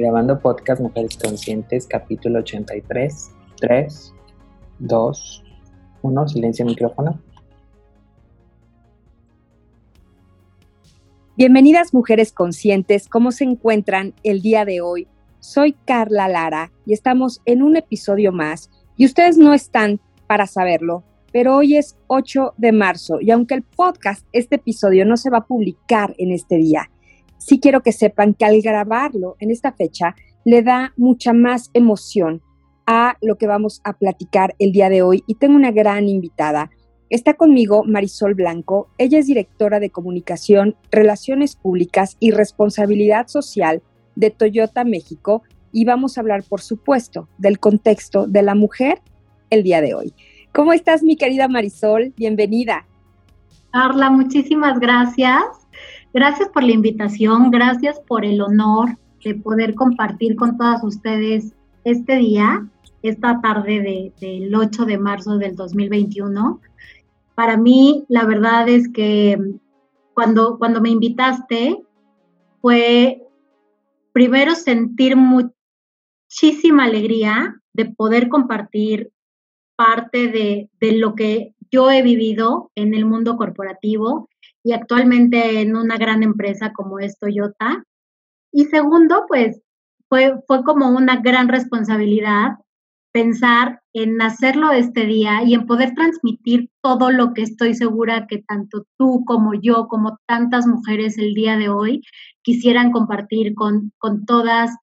Grabando podcast Mujeres Conscientes, capítulo 83. 3, 2, 1. Silencio micrófono. Bienvenidas mujeres conscientes, ¿cómo se encuentran el día de hoy? Soy Carla Lara y estamos en un episodio más y ustedes no están para saberlo, pero hoy es 8 de marzo y aunque el podcast, este episodio no se va a publicar en este día, sí quiero que sepan que al grabarlo en esta fecha le da mucha más emoción a lo que vamos a platicar el día de hoy y tengo una gran invitada. Está conmigo Marisol Blanco. Ella es directora de comunicación, relaciones públicas y responsabilidad social de Toyota México y vamos a hablar, por supuesto, del contexto de la mujer el día de hoy. ¿Cómo estás, mi querida Marisol? Bienvenida. Carla, muchísimas gracias. Gracias por la invitación, gracias por el honor de poder compartir con todas ustedes este día, esta tarde del 8 de marzo del 2021. Para mí, la verdad es que cuando, cuando me invitaste, fue primero sentir muchísima alegría de poder compartir parte de, de lo que yo he vivido en el mundo corporativo y actualmente en una gran empresa como es Toyota. Y segundo, pues fue, fue como una gran responsabilidad pensar en hacerlo este día y en poder transmitir todo lo que estoy segura que tanto tú como yo, como tantas mujeres el día de hoy quisieran compartir con, con todas,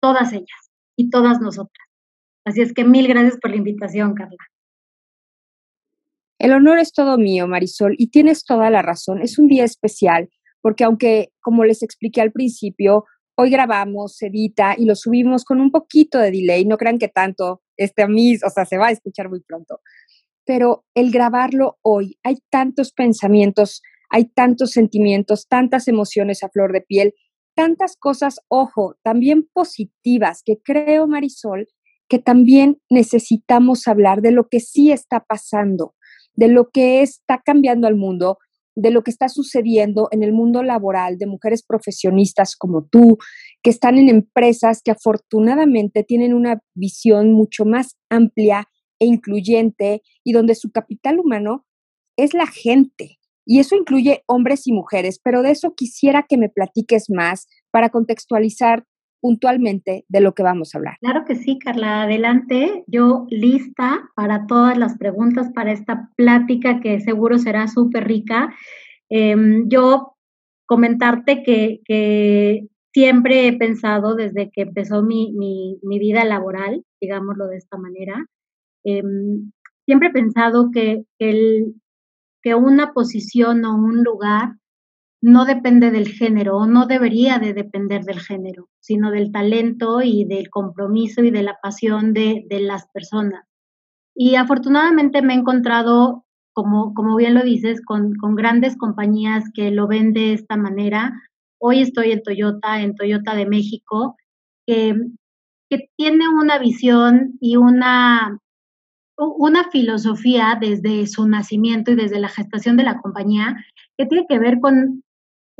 todas ellas y todas nosotras. Así es que mil gracias por la invitación, Carla. El honor es todo mío, Marisol, y tienes toda la razón. Es un día especial porque aunque, como les expliqué al principio, hoy grabamos, se edita y lo subimos con un poquito de delay, no crean que tanto, este a mí, o sea, se va a escuchar muy pronto. Pero el grabarlo hoy, hay tantos pensamientos, hay tantos sentimientos, tantas emociones a flor de piel, tantas cosas, ojo, también positivas, que creo, Marisol, que también necesitamos hablar de lo que sí está pasando de lo que está cambiando al mundo, de lo que está sucediendo en el mundo laboral de mujeres profesionistas como tú, que están en empresas que afortunadamente tienen una visión mucho más amplia e incluyente y donde su capital humano es la gente. Y eso incluye hombres y mujeres, pero de eso quisiera que me platiques más para contextualizar puntualmente de lo que vamos a hablar. Claro que sí, Carla, adelante. Yo lista para todas las preguntas para esta plática que seguro será súper rica. Em, yo comentarte que, siempre he pensado desde que empezó mi, vida laboral, digámoslo de esta manera, em, siempre he pensado que, el, que una posición o un lugar no depende del género o no debería de depender del género, sino del talento y del compromiso y de la pasión de, las personas. Y afortunadamente me he encontrado, como, como bien lo dices, con, grandes compañías que lo ven de esta manera. Hoy estoy en Toyota, en Toyota de México, que, que tiene una visión y una, una filosofía desde su nacimiento y desde la gestación de la compañía que tiene que ver con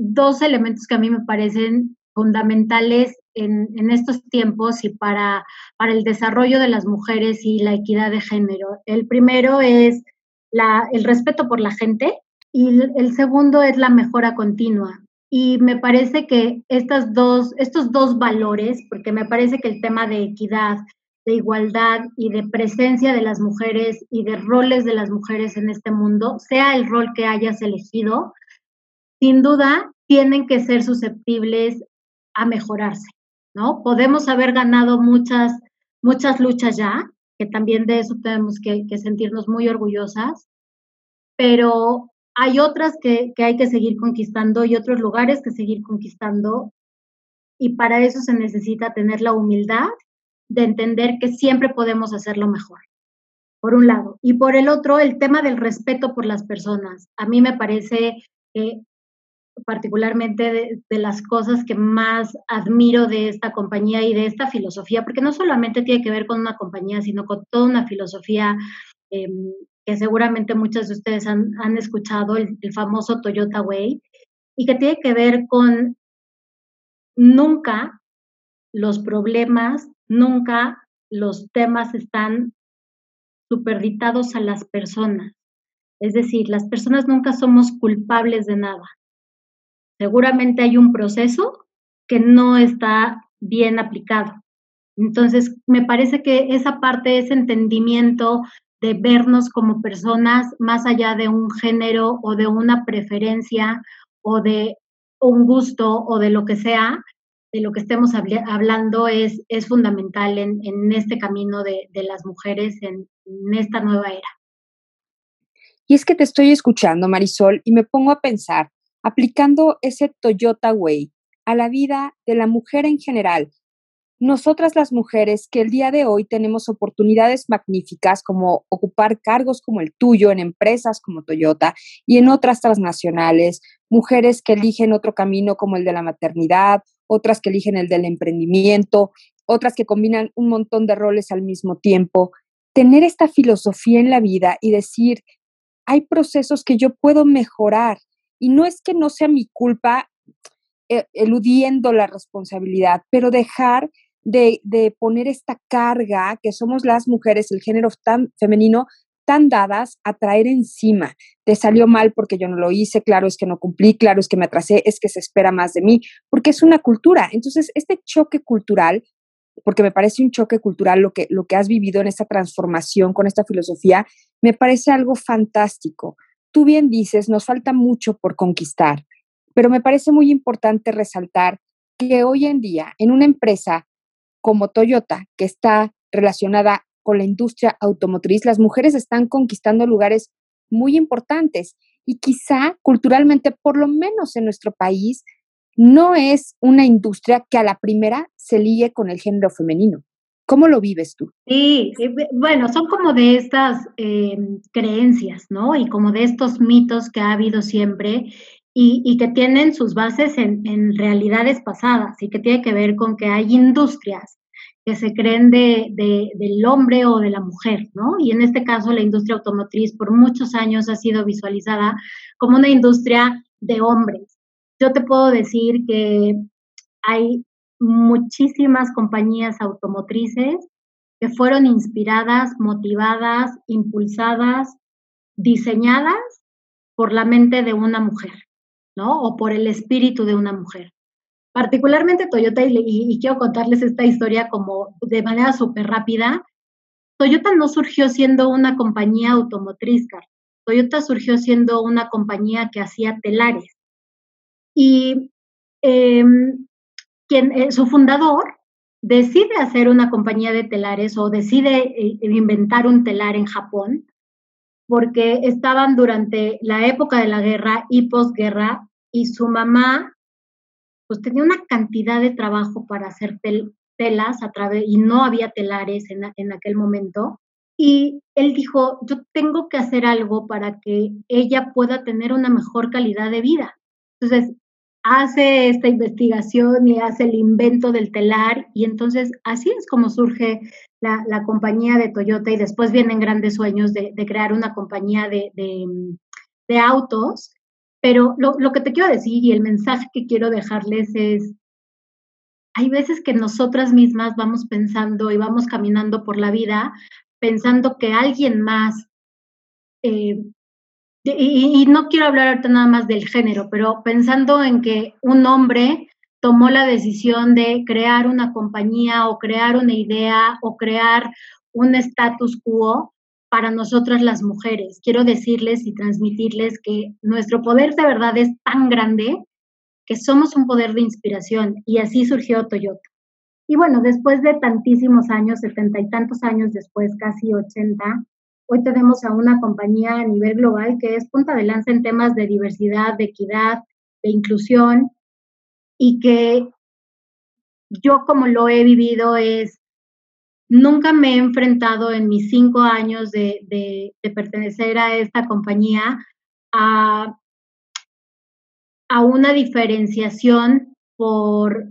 dos elementos que a mí me parecen fundamentales en, estos tiempos y para, para, el desarrollo de las mujeres y la equidad de género. El primero es la, el respeto por la gente y el segundo es la mejora continua. Y me parece que estas dos, estos dos valores, porque me parece que el tema de equidad, de igualdad y de presencia de las mujeres y de roles de las mujeres en este mundo, sea el rol que hayas elegido, sin duda tienen que ser susceptibles a mejorarse, ¿no? Podemos haber ganado muchas, muchas luchas ya, que también de eso tenemos que, sentirnos muy orgullosas, pero hay otras que, que hay que seguir conquistando y otros lugares que seguir conquistando. Y para eso se necesita tener la humildad de entender que siempre podemos hacerlo mejor, por un lado. Y por el otro, el tema del respeto por las personas. A mí me parece que particularmente de, las cosas que más admiro de esta compañía y de esta filosofía, porque no solamente tiene que ver con una compañía, sino con toda una filosofía em, que seguramente muchos de ustedes han, escuchado, el, famoso Toyota Way, y que tiene que ver con nunca los problemas, nunca los temas están superditados a las personas. Es decir, las personas nunca somos culpables de nada. Seguramente hay un proceso que no está bien aplicado. Entonces, me parece que esa parte, ese entendimiento de vernos como personas más allá de un género o de una preferencia o de un gusto o de lo que sea, de lo que estemos hablando es, es fundamental en, este camino de, las mujeres en, en esta nueva era. Y es que te estoy escuchando, Marisol, y me pongo a pensar, aplicando ese Toyota Way a la vida de la mujer en general, nosotras las mujeres que el día de hoy tenemos oportunidades magníficas como ocupar cargos como el tuyo en empresas como Toyota y en otras transnacionales, mujeres que eligen otro camino como el de la maternidad, otras que eligen el del emprendimiento, otras que combinan un montón de roles al mismo tiempo. Tener esta filosofía en la vida y decir, hay procesos que yo puedo mejorar y no es que no sea mi culpa eh, eludiendo la responsabilidad, pero dejar de, poner esta carga que somos las mujeres, el género tan femenino, tan dadas a traer encima. Te salió mal porque yo no lo hice, claro es que no cumplí, claro es que me atrasé, es que se espera más de mí, porque es una cultura. Entonces, este choque cultural, porque me parece un choque cultural lo que, lo que has vivido en esta transformación con esta filosofía, me parece algo fantástico. Tú bien dices, nos falta mucho por conquistar, pero me parece muy importante resaltar que hoy en día en una empresa como Toyota, que está relacionada con la industria automotriz, las mujeres están conquistando lugares muy importantes y quizá culturalmente, por lo menos en nuestro país, no es una industria que a la primera se ligue con el género femenino. ¿Cómo lo vives tú? Sí, bueno, son como de estas em, creencias, ¿no? Y como de estos mitos que ha habido siempre y, que tienen sus bases en, realidades pasadas y que tiene que ver con que hay industrias que se creen de, del hombre o de la mujer, ¿no? Y en este caso la industria automotriz por muchos años ha sido visualizada como una industria de hombres. Yo te puedo decir que hay muchísimas compañías automotrices que fueron inspiradas, motivadas, impulsadas, diseñadas por la mente de una mujer. ¿no? O por el espíritu de una mujer. Particularmente Toyota, y, quiero contarles esta historia como de manera súper rápida, Toyota no surgió siendo una compañía automotriz, Toyota surgió siendo una compañía que hacía telares. Y em, quien, eh, su fundador decide hacer una compañía de telares o decide eh, inventar un telar en Japón porque estaban durante la época de la guerra y posguerra y su mamá pues tenía una cantidad de trabajo para hacer telas a través y no había telares en, en aquel momento y él dijo, yo tengo que hacer algo para que ella pueda tener una mejor calidad de vida. Entonces, hace esta investigación y hace el invento del telar y entonces así es como surge la, compañía de Toyota y después vienen grandes sueños de, crear una compañía de, autos. Pero lo, lo, que te quiero decir y el mensaje que quiero dejarles es, hay veces que nosotras mismas vamos pensando y vamos caminando por la vida pensando que alguien más eh, y, no quiero hablar ahorita nada más del género, pero pensando en que un hombre tomó la decisión de crear una compañía o crear una idea o crear un status quo para nosotras las mujeres. Quiero decirles y transmitirles que nuestro poder de verdad es tan grande que somos un poder de inspiración y así surgió Toyota. Y bueno, después de tantísimos años, setenta y tantos años después, casi ochenta, Hoy tenemos a una compañía a nivel global que es punta de lanza en temas de diversidad, de equidad, de inclusión y que yo como lo he vivido es, nunca me he enfrentado en mis cinco años de, de, pertenecer a esta compañía a, a una diferenciación por,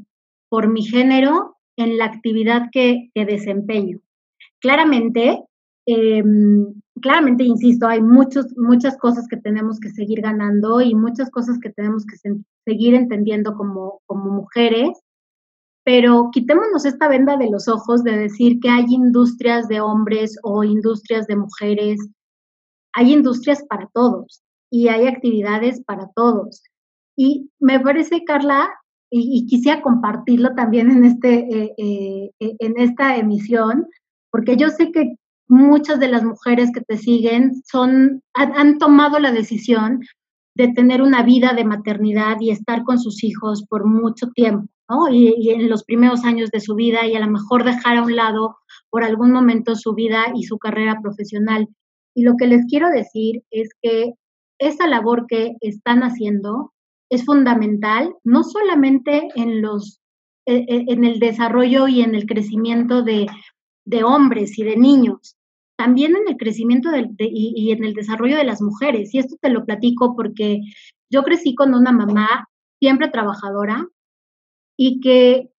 por mi género en la actividad que, que desempeño. Claramente, eh, claramente, insisto, hay muchos, muchas cosas que tenemos que seguir ganando y muchas cosas que tenemos que seguir entendiendo como, como mujeres, pero quitémonos esta venda de los ojos de decir que hay industrias de hombres o industrias de mujeres. Hay industrias para todos y hay actividades para todos. Y me parece, Carla, y, quisiera compartirlo también en, este, eh, eh, en esta emisión, porque yo sé que muchas de las mujeres que te siguen son, han, tomado la decisión de tener una vida de maternidad y estar con sus hijos por mucho tiempo, ¿no? Y, y, en los primeros años de su vida y a lo mejor dejar a un lado por algún momento su vida y su carrera profesional. Y lo que les quiero decir es que esa labor que están haciendo es fundamental, no solamente en los e, e, en el desarrollo y en el crecimiento de de hombres y de niños, también en el crecimiento y, en el desarrollo de las mujeres. Y esto te lo platico porque yo crecí con una mamá siempre trabajadora y que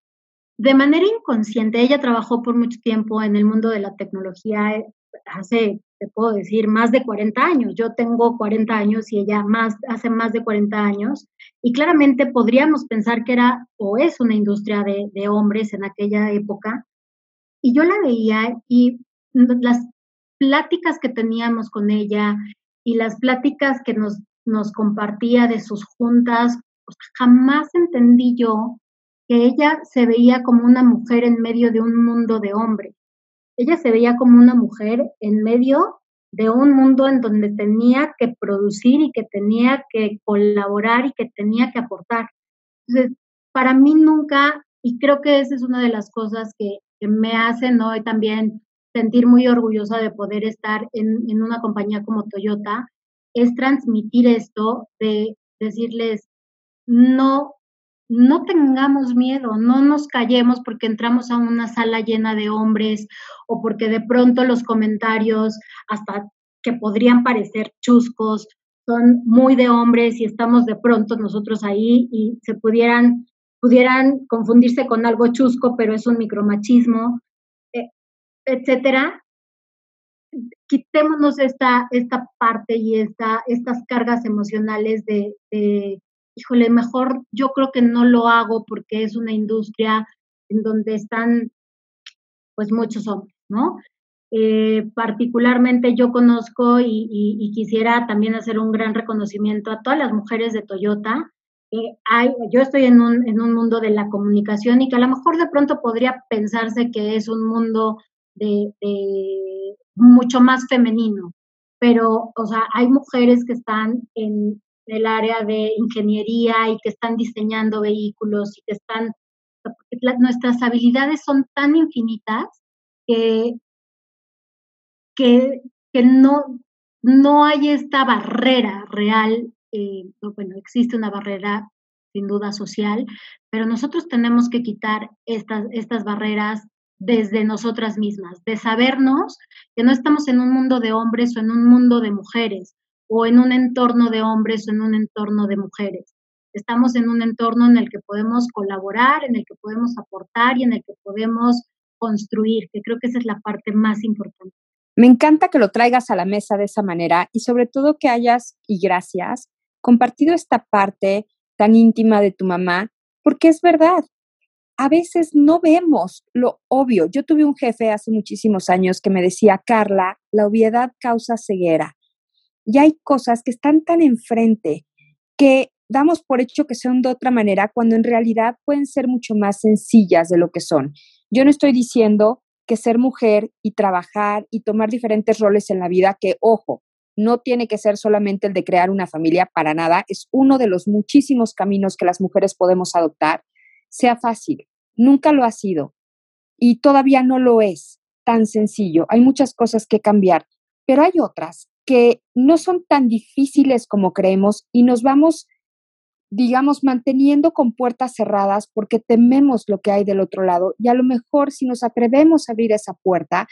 de manera inconsciente, ella trabajó por mucho tiempo en el mundo de la tecnología, hace, te puedo decir, más de 40 años. Yo tengo 40 años y ella más, hace más de 40 años. Y claramente podríamos pensar que era o es una industria de, de hombres en aquella época, y yo la veía y las pláticas que teníamos con ella y las pláticas que nos, nos compartía de sus juntas, jamás entendí yo que ella se veía como una mujer en medio de un mundo de hombres. Ella se veía como una mujer en medio de un mundo en donde tenía que producir y que tenía que colaborar y que tenía que aportar. Entonces, para mí nunca, y creo que esa es una de las cosas que me hacen hoy también sentir muy orgullosa de poder estar en, en una compañía como Toyota, es transmitir esto de decirles, no, no tengamos miedo, no nos callemos porque entramos a una sala llena de hombres o porque de pronto los comentarios, hasta que podrían parecer chuscos, son muy de hombres y estamos de pronto nosotros ahí y se pudieran pudieran confundirse con algo chusco, pero es un micromachismo, etcétera. Quitémonos esta, esta parte y esta, estas cargas emocionales de, híjole, mejor yo creo que no lo hago porque es una industria en donde están pues muchos hombres, ¿no? Eh, particularmente yo conozco y, quisiera también hacer un gran reconocimiento a todas las mujeres de Toyota hay, yo estoy en un, en un mundo de la comunicación y que a lo mejor de pronto podría pensarse que es un mundo de, mucho más femenino, pero, o sea, hay mujeres que están en el área de ingeniería y que están diseñando vehículos y que están, nuestras habilidades son tan infinitas que, que, que no, no hay esta barrera real eh, bueno, existe una barrera sin duda social, pero nosotros tenemos que quitar estas, estas barreras desde nosotras mismas, de sabernos que no estamos en un mundo de hombres o en un mundo de mujeres, o en un entorno de hombres o en un entorno de mujeres. Estamos en un entorno en el que podemos colaborar, en el que podemos aportar y en el que podemos construir, que creo que esa es la parte más importante. Me encanta que lo traigas a la mesa de esa manera y sobre todo que hayas, y gracias, compartido esta parte tan íntima de tu mamá, porque es verdad. A veces no vemos lo obvio. Yo tuve un jefe hace muchísimos años que me decía, Carla, la obviedad causa ceguera. Y hay cosas que están tan enfrente que damos por hecho que son de otra manera cuando en realidad pueden ser mucho más sencillas de lo que son. Yo no estoy diciendo que ser mujer y trabajar y tomar diferentes roles en la vida, que ojo, no tiene que ser solamente el de crear una familia para nada, es uno de los muchísimos caminos que las mujeres podemos adoptar, sea fácil. Nunca lo ha sido y todavía no lo es tan sencillo. Hay muchas cosas que cambiar, pero hay otras que no son tan difíciles como creemos y nos vamos, digamos, manteniendo con puertas cerradas porque tememos lo que hay del otro lado y a lo mejor si nos atrevemos a abrir esa puerta,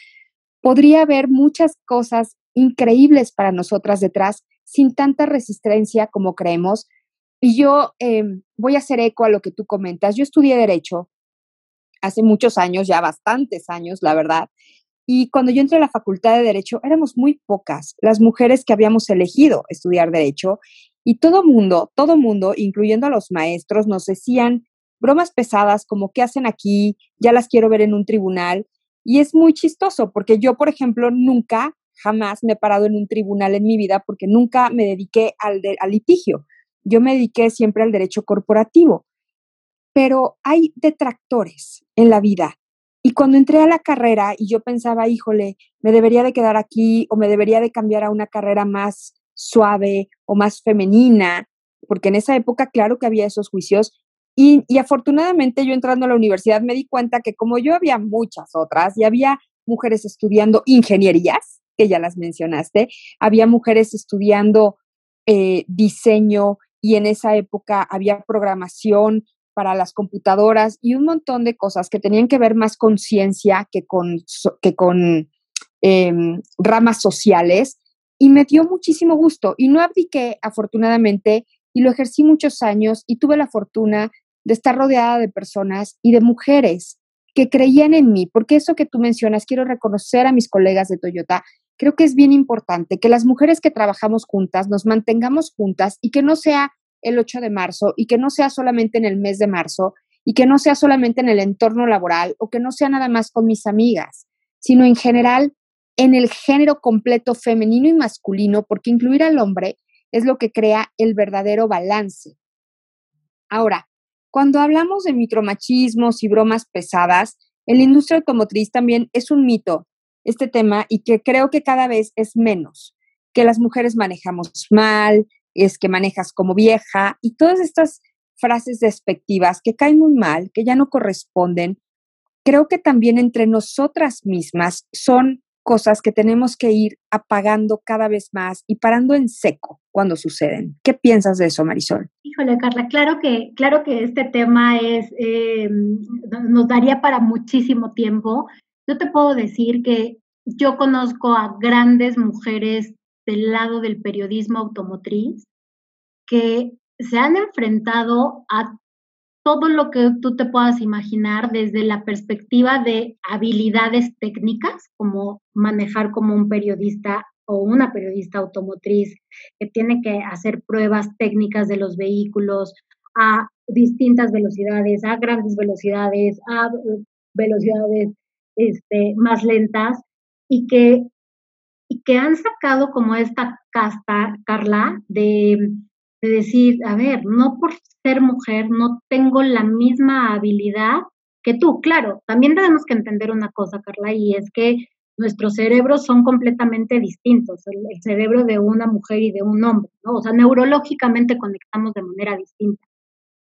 podría haber muchas cosas increíbles para nosotras detrás sin tanta resistencia como creemos. Y yo em, voy a hacer eco a lo que tú comentas. Yo estudié derecho hace muchos años, ya bastantes años, la verdad. Y cuando yo entré a la facultad de derecho, éramos muy pocas las mujeres que habíamos elegido estudiar derecho. Y todo mundo, todo mundo, incluyendo a los maestros, nos decían bromas pesadas como, ¿qué hacen aquí? Ya las quiero ver en un tribunal. Y es muy chistoso porque yo, por ejemplo, nunca, jamás me he parado en un tribunal en mi vida porque nunca me dediqué al, al litigio. Yo me dediqué siempre al derecho corporativo. Pero hay detractores en la vida. Y cuando entré a la carrera y yo pensaba, híjole, me debería de quedar aquí o me debería de cambiar a una carrera más suave o más femenina, porque en esa época, claro que había esos juicios, y, afortunadamente yo entrando a la universidad me di cuenta que como yo había muchas otras y había mujeres estudiando ingenierías, que ya las mencionaste, había mujeres estudiando eh, diseño y en esa época había programación para las computadoras y un montón de cosas que tenían que ver más con ciencia que con, que con em, ramas sociales y me dio muchísimo gusto. Y no abdiqué afortunadamente y lo ejercí muchos años y tuve la fortuna de estar rodeada de personas y de mujeres que creían en mí, porque eso que tú mencionas, quiero reconocer a mis colegas de Toyota, creo que es bien importante que las mujeres que trabajamos juntas nos mantengamos juntas y que no sea el 8 de marzo y que no sea solamente en el mes de marzo y que no sea solamente en el entorno laboral o que no sea nada más con mis amigas, sino en general en el género completo femenino y masculino, porque incluir al hombre es lo que crea el verdadero balance. Ahora, cuando hablamos de micromachismos y bromas pesadas, en la industria automotriz también es un mito este tema y que creo que cada vez es menos, que las mujeres manejamos mal, es que manejas como vieja y todas estas frases despectivas que caen muy mal, que ya no corresponden, creo que también entre nosotras mismas son cosas que tenemos que ir apagando cada vez más y parando en seco cuando suceden. ¿Qué piensas de eso, Marisol? Híjole, Carla, claro que, claro que este tema es, eh, nos daría para muchísimo tiempo. Yo te puedo decir que yo conozco a grandes mujeres del lado del periodismo automotriz que se han enfrentado a todo lo que tú te puedas imaginar desde la perspectiva de habilidades técnicas, como manejar como un periodista o una periodista automotriz que tiene que hacer pruebas técnicas de los vehículos a distintas velocidades, a grandes velocidades, a velocidades este, más lentas y que, y que han sacado como esta casta, Carla, de de decir, a ver, no por ser mujer no tengo la misma habilidad que tú. Claro, también tenemos que entender una cosa, Carla, y es que nuestros cerebros son completamente distintos, el, cerebro de una mujer y de un hombre, ¿no? O sea, neurológicamente conectamos de manera distinta.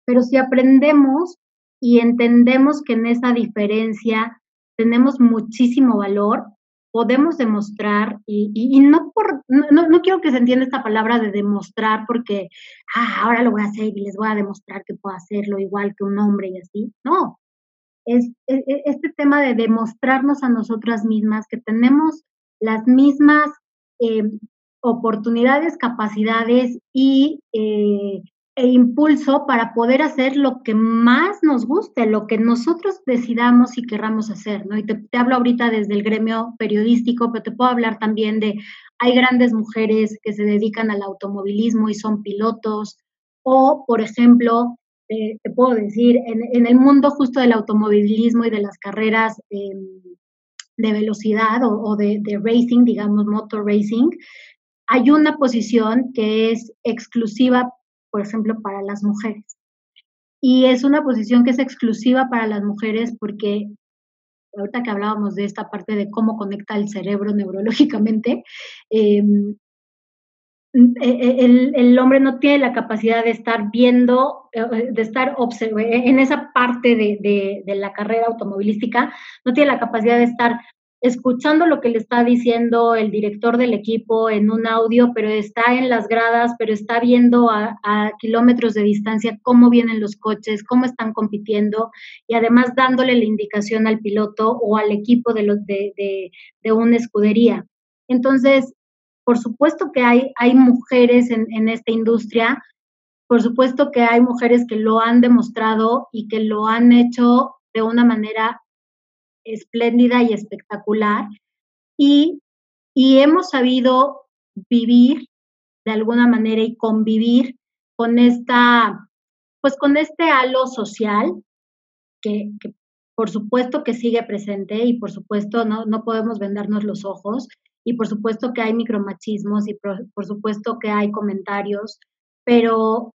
Pero si aprendemos y entendemos que en esa diferencia tenemos muchísimo valor, podemos demostrar, y, no por, no, no, quiero que se entienda esta palabra de demostrar porque, ah, ahora lo voy a hacer y les voy a demostrar que puedo hacerlo igual que un hombre y así. No, es, e, e, este tema de demostrarnos a nosotras mismas que tenemos las mismas eh, oportunidades, capacidades y eh, e impulso para poder hacer lo que más nos guste, lo que nosotros decidamos y querramos hacer, ¿no? Y te, hablo ahorita desde el gremio periodístico, pero te puedo hablar también de, hay grandes mujeres que se dedican al automovilismo y son pilotos, o, por ejemplo, te puedo decir, en, el mundo justo del automovilismo y de las carreras em, de velocidad o, o de, de racing, digamos, motor racing, hay una posición que es exclusiva por ejemplo, para las mujeres. Y es una posición que es exclusiva para las mujeres porque ahorita que hablábamos de esta parte de cómo conecta el cerebro neurológicamente, em, e, e, el, el, hombre no tiene la capacidad de estar viendo, eh, de estar en esa parte de, de, de, la carrera automovilística, no tiene la capacidad de estar escuchando lo que le está diciendo el director del equipo en un audio, pero está en las gradas, pero está viendo a, kilómetros de distancia cómo vienen los coches, cómo están compitiendo y además dándole la indicación al piloto o al equipo de, los, de, de, una escudería. Entonces, por supuesto que hay, hay mujeres en, en esta industria, por supuesto que hay mujeres que lo han demostrado y que lo han hecho de una manera espléndida y espectacular. Y, hemos sabido vivir de alguna manera y convivir con esta, pues con este halo social que, por supuesto que sigue presente y por supuesto no, no podemos vendernos los ojos y por supuesto que hay micromachismos y por, supuesto que hay comentarios, pero,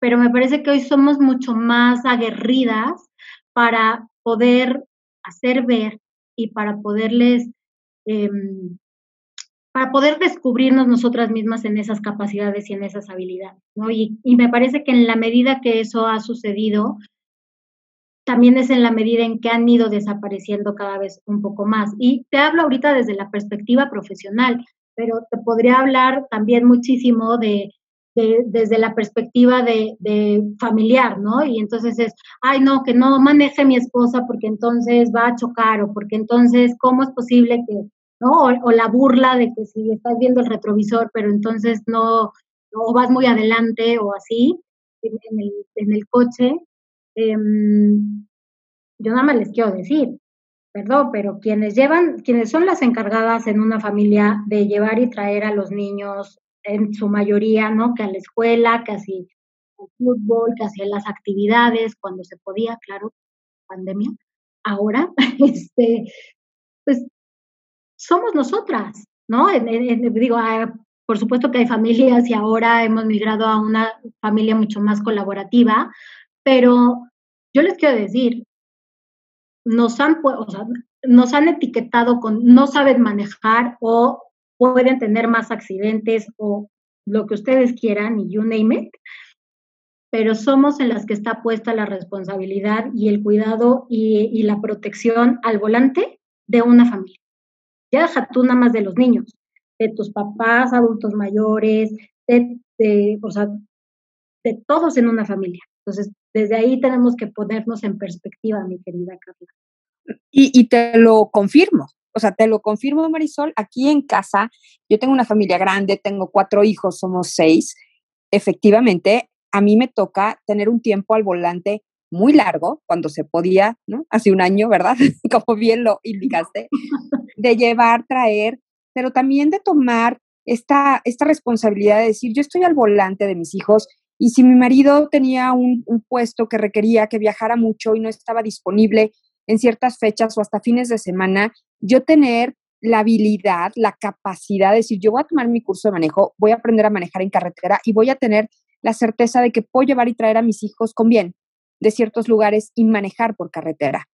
pero me parece que hoy somos mucho más aguerridas para poder hacer ver y para poderles, em, para poder descubrirnos nosotras mismas en esas capacidades y en esas habilidades. y me parece que en la medida que eso ha sucedido, también es en la medida en que han ido desapareciendo cada vez un poco más. Y te hablo ahorita desde la perspectiva profesional, pero te podría hablar también muchísimo de desde la perspectiva de, familiar, ¿no? Y entonces es, ay, no, que no maneje mi esposa porque entonces va a chocar o porque entonces, ¿cómo es posible que, ¿no? O, la burla de que si estás viendo el retrovisor, pero entonces no, no vas muy adelante o así en, el, en el, coche. Em, yo nada más les quiero decir, perdón, pero quienes llevan, quienes son las encargadas en una familia de llevar y traer a los niños en su mayoría, ¿no? Que a la escuela, casi al fútbol, casi a las actividades, cuando se podía, claro, pandemia. Ahora, este, pues somos nosotras, ¿no? digo, ah, por supuesto que hay familias y ahora hemos migrado a una familia mucho más colaborativa, pero yo les quiero decir, nos han, o sea, nos han etiquetado con no saben manejar o pueden tener más accidentes o lo que ustedes quieran y you name it, pero somos en las que está puesta la responsabilidad y el cuidado y, la protección al volante de una familia. Ya deja tú nada más de los niños, de tus papás, adultos mayores, de, o sea, de todos en una familia. Entonces, desde ahí tenemos que ponernos en perspectiva, mi querida Carla. Y, y te lo confirmo, o sea, te lo confirmo, Marisol, aquí en casa, yo tengo una familia grande, tengo cuatro hijos, somos seis. Efectivamente, a mí me toca tener un tiempo al volante muy largo, cuando se podía, ¿no? Hace un año, ¿verdad? Como bien lo indicaste, de llevar, traer, pero también de tomar esta, esta responsabilidad de decir, yo estoy al volante de mis hijos y si mi marido tenía un, un puesto que requería que viajara mucho y no estaba disponible en ciertas fechas o hasta fines de semana, yo tener la habilidad, la capacidad de decir, yo voy a tomar mi curso de manejo, voy a aprender a manejar en carretera y voy a tener la certeza de que puedo llevar y traer a mis hijos con bien de ciertos lugares y manejar por carretera.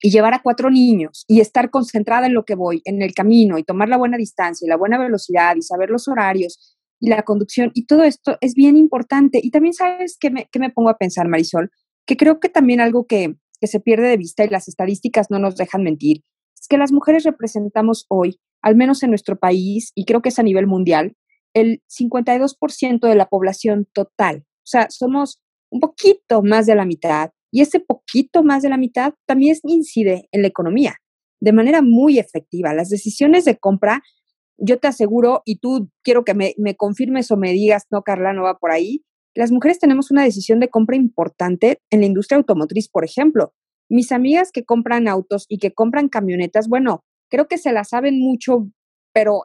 Y llevar a cuatro niños y estar concentrada en lo que voy, en el camino y tomar la buena distancia y la buena velocidad y saber los horarios y la conducción y todo esto es bien importante. Y también sabes que me, que me pongo a pensar, Marisol, que creo que también algo que, que se pierde de vista y las estadísticas no nos dejan mentir, que las mujeres representamos hoy, al menos en nuestro país, y creo que es a nivel mundial, el 52% de la población total. O sea, somos un poquito más de la mitad y ese poquito más de la mitad también incide en la economía de manera muy efectiva. Las decisiones de compra, yo te aseguro, y tú quiero que me, me confirmes o me digas, no, Carla, no va por ahí, las mujeres tenemos una decisión de compra importante en la industria automotriz, por ejemplo. Mis amigas que compran autos y que compran camionetas, bueno, creo que se la saben mucho, pero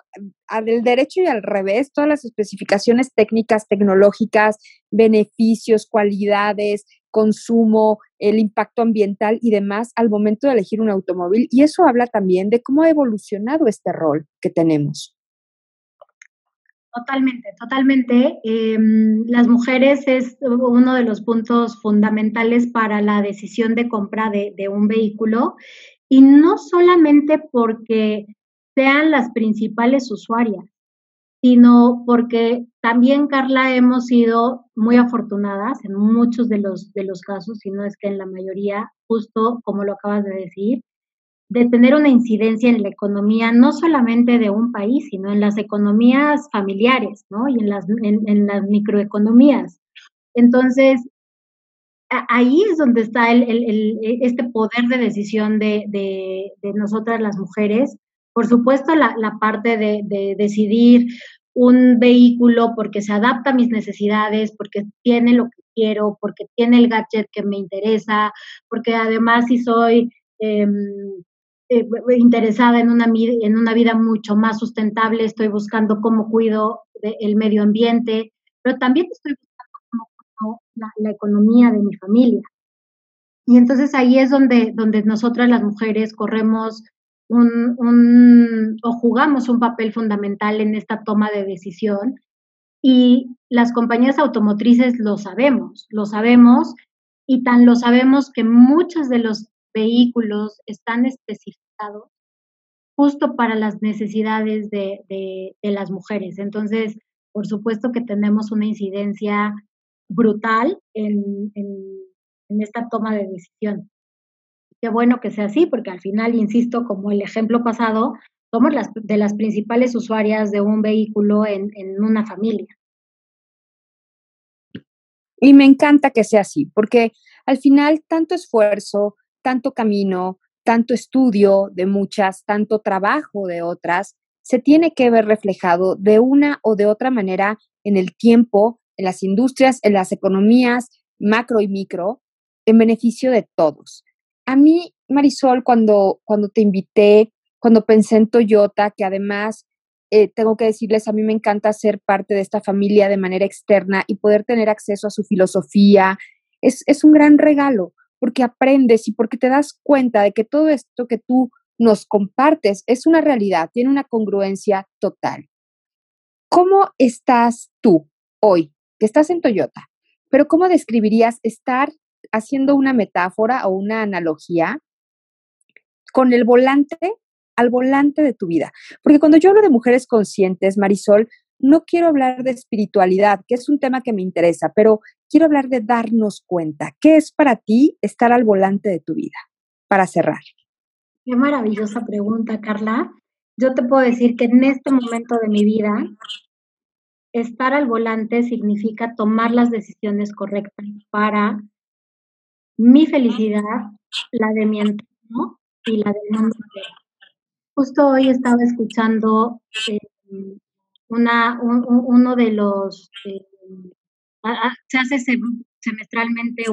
del derecho y al revés, todas las especificaciones técnicas, tecnológicas, beneficios, cualidades, consumo, el impacto ambiental y demás al momento de elegir un automóvil. Y eso habla también de cómo ha evolucionado este rol que tenemos. Totalmente, totalmente. Em, las mujeres es uno de los puntos fundamentales para la decisión de compra de, de un vehículo y no solamente porque sean las principales usuarias, sino porque también, Carla, hemos sido muy afortunadas en muchos de los, de los casos, si no es que en la mayoría, justo como lo acabas de decir, de tener una incidencia en la economía, no solamente de un país, sino en las economías familiares, ¿no? Y en las, en, las microeconomías. Entonces, ahí es donde está el, el, este poder de decisión de, de, de, nosotras las mujeres. Por supuesto, la, la parte de, de, decidir un vehículo porque se adapta a mis necesidades, porque tiene lo que quiero, porque tiene el gadget que me interesa, porque además si soy eh, eh, interesada en una, en una vida mucho más sustentable, estoy buscando cómo cuido el medio ambiente, pero también estoy buscando cómo cuido la, economía de mi familia. Y entonces ahí es donde, donde nosotras las mujeres corremos un, un, o jugamos un papel fundamental en esta toma de decisión. Y las compañías automotrices lo sabemos, lo sabemos y tan lo sabemos que muchos de los vehículos están especificados justo para las necesidades de, las mujeres. Entonces, por supuesto que tenemos una incidencia brutal en, esta toma de decisión. Qué bueno que sea así, porque al final, insisto, como el ejemplo pasado, somos las, de las principales usuarias de un vehículo en, en una familia. Y me encanta que sea así, porque al final tanto esfuerzo, tanto camino, tanto estudio de muchas, tanto trabajo de otras, se tiene que ver reflejado de una o de otra manera en el tiempo, en las industrias, en las economías macro y micro, en beneficio de todos. A mí, Marisol, cuando, cuando te invité, cuando pensé en Toyota, que además eh, tengo que decirles, a mí me encanta ser parte de esta familia de manera externa y poder tener acceso a su filosofía, es, es un gran regalo porque aprendes y porque te das cuenta de que todo esto que tú nos compartes es una realidad, tiene una congruencia total. ¿Cómo estás tú hoy, que estás en Toyota? Pero ¿cómo describirías estar haciendo una metáfora o una analogía con el volante al volante de tu vida? Porque cuando yo hablo de mujeres conscientes, Marisol, no quiero hablar de espiritualidad, que es un tema que me interesa, pero quiero hablar de darnos cuenta. ¿Qué es para ti estar al volante de tu vida? Para cerrar. Qué maravillosa pregunta, Carla. Yo te puedo decir que en este momento de mi vida, estar al volante significa tomar las decisiones correctas para mi felicidad, la de mi entorno y la del mundo. Justo hoy estaba escuchando eh, una, uno de los, eh, se hace semestralmente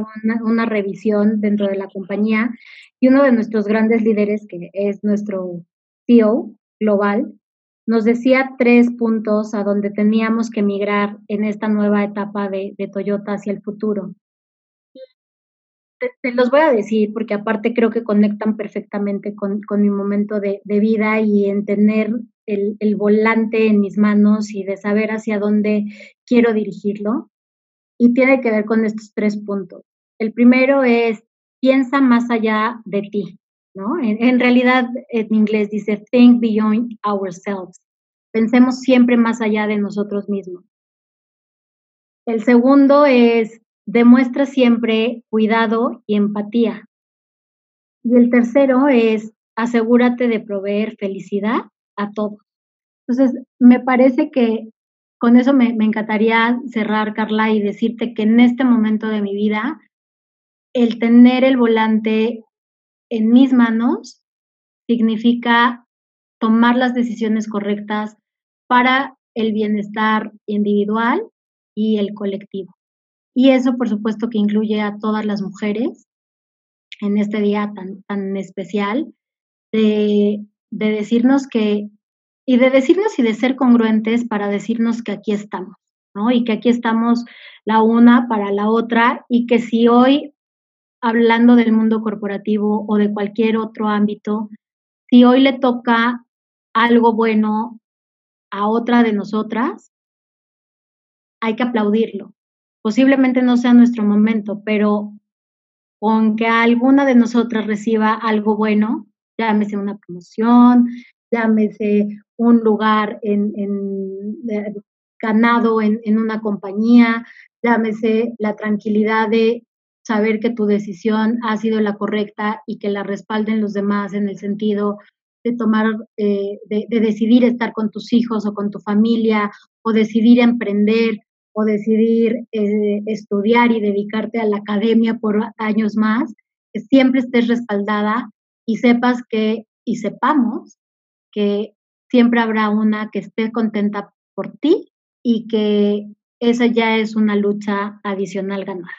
una, revisión dentro de la compañía y uno de nuestros grandes líderes, que es nuestro CEO global, nos decía tres puntos a donde teníamos que migrar en esta nueva etapa de, Toyota hacia el futuro te, los voy a decir porque aparte creo que conectan perfectamente con, mi momento de, vida y en tener el, el, volante en mis manos y de saber hacia dónde quiero dirigirlo. Y tiene que ver con estos tres puntos. El primero es, piensa más allá de ti, ¿no? En, en realidad, en inglés dice, think beyond ourselves. Pensemos siempre más allá de nosotros mismos. El segundo es, demuestra siempre cuidado y empatía. Y el tercero es asegúrate de proveer felicidad a todos. Entonces, me parece que con eso me, encantaría cerrar, Carla, y decirte que en este momento de mi vida, el tener el volante en mis manos significa tomar las decisiones correctas para el bienestar individual y el colectivo. Y eso, por supuesto, que incluye a todas las mujeres en este día tan, tan especial, de, de decirnos que, y de decirnos y de ser congruentes para decirnos que aquí estamos, ¿no? Y que aquí estamos la una para la otra y que si hoy, hablando del mundo corporativo o de cualquier otro ámbito, si hoy le toca algo bueno a otra de nosotras, hay que aplaudirlo, Posiblemente no sea nuestro momento, pero con que alguna de nosotras reciba algo bueno, llámese una promoción, llámese un lugar en, eh, ganado en, una compañía, llámese la tranquilidad de saber que tu decisión ha sido la correcta y que la respalden los demás en el sentido de tomar, eh, de, decidir estar con tus hijos o con tu familia, o decidir emprender, o decidir eh, estudiar y dedicarte a la academia por años más, que siempre estés respaldada y sepas que, y sepamos que siempre habrá una que esté contenta por ti y que esa ya es una lucha adicional ganada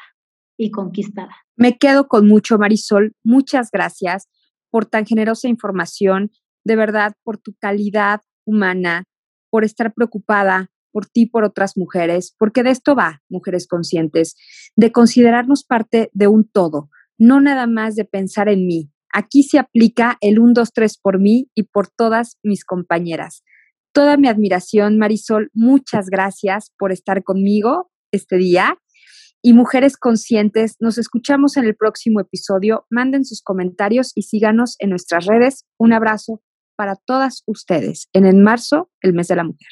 y conquistada. Me quedo con mucho, Marisol. Muchas gracias por tan generosa información, de verdad, por tu calidad humana, por estar preocupada por ti, por otras mujeres, porque de esto va, mujeres conscientes, de considerarnos parte de un todo, no nada más de pensar en mí. Aquí se aplica el 1, 2, 3 por mí y por todas mis compañeras. Toda mi admiración, Marisol, muchas gracias por estar conmigo este día y mujeres conscientes. Nos escuchamos en el próximo episodio. Manden sus comentarios y síganos en nuestras redes. Un abrazo para todas ustedes en el marzo, el mes de la mujer.